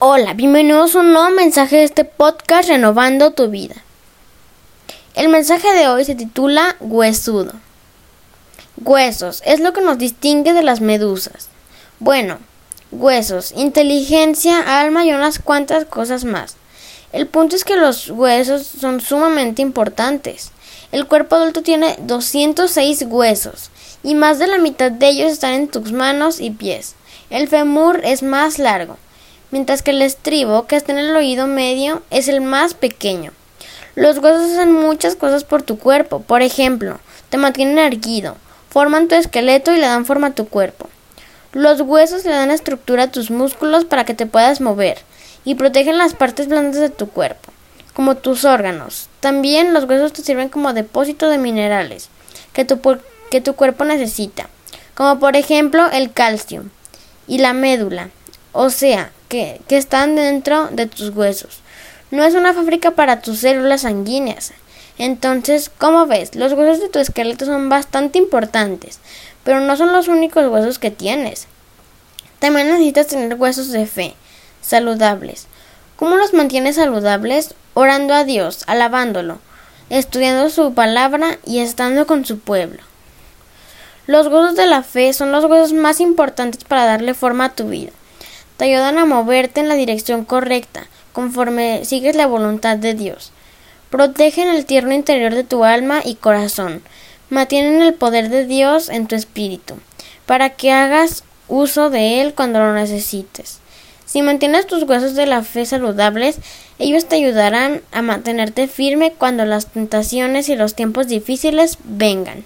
Hola, bienvenidos a un nuevo mensaje de este podcast Renovando tu vida. El mensaje de hoy se titula Huesudo. Huesos es lo que nos distingue de las medusas. Bueno, huesos, inteligencia, alma y unas cuantas cosas más. El punto es que los huesos son sumamente importantes. El cuerpo adulto tiene 206 huesos y más de la mitad de ellos están en tus manos y pies. El femur es más largo, mientras que el estribo, que está en el oído medio, es el más pequeño. Los huesos hacen muchas cosas por tu cuerpo. Por ejemplo, te mantienen erguido, forman tu esqueleto y le dan forma a tu cuerpo. Los huesos le dan estructura a tus músculos para que te puedas mover y protegen las partes blandas de tu cuerpo, como tus órganos. También los huesos te sirven como depósito de minerales que tu, que tu cuerpo necesita, como por ejemplo el calcio y la médula, o sea, que, están dentro de tus huesos. No es una fábrica para tus células sanguíneas. Entonces, como ves, los huesos de tu esqueleto son bastante importantes, pero no son los únicos huesos que tienes. También necesitas tener huesos de fe, saludables. ¿Cómo los mantienes saludables? Orando a Dios, alabándolo, estudiando su palabra y estando con su pueblo. Los huesos de la fe son los huesos más importantes para darle forma a tu vida. Te ayudan a moverte en la dirección correcta, conforme sigues la voluntad de Dios. Protegen el tierno interior de tu alma y corazón. Mantienen el poder de Dios en tu espíritu, para que hagas uso de él cuando lo necesites. Si mantienes tus huesos de la fe saludables, ellos te ayudarán a mantenerte firme cuando las tentaciones y los tiempos difíciles vengan.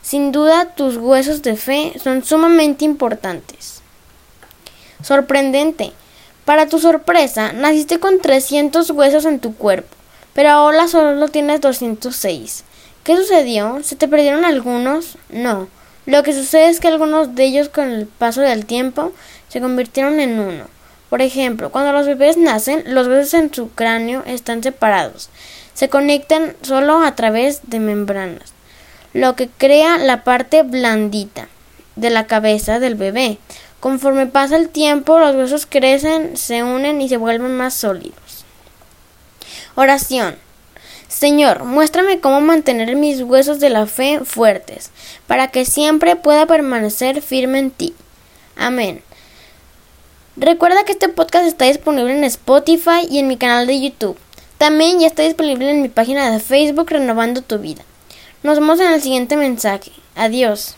Sin duda, tus huesos de fe son sumamente importantes. Sorprendente. Para tu sorpresa, naciste con 300 huesos en tu cuerpo, pero ahora solo tienes 206. ¿Qué sucedió? ¿Se te perdieron algunos? No. Lo que sucede es que algunos de ellos con el paso del tiempo se convirtieron en uno. Por ejemplo, cuando los bebés nacen, los huesos en su cráneo están separados. Se conectan solo a través de membranas, lo que crea la parte blandita de la cabeza del bebé. Conforme pasa el tiempo, los huesos crecen, se unen y se vuelven más sólidos. Oración. Señor, muéstrame cómo mantener mis huesos de la fe fuertes, para que siempre pueda permanecer firme en ti. Amén. Recuerda que este podcast está disponible en Spotify y en mi canal de YouTube. También ya está disponible en mi página de Facebook Renovando tu Vida. Nos vemos en el siguiente mensaje. Adiós.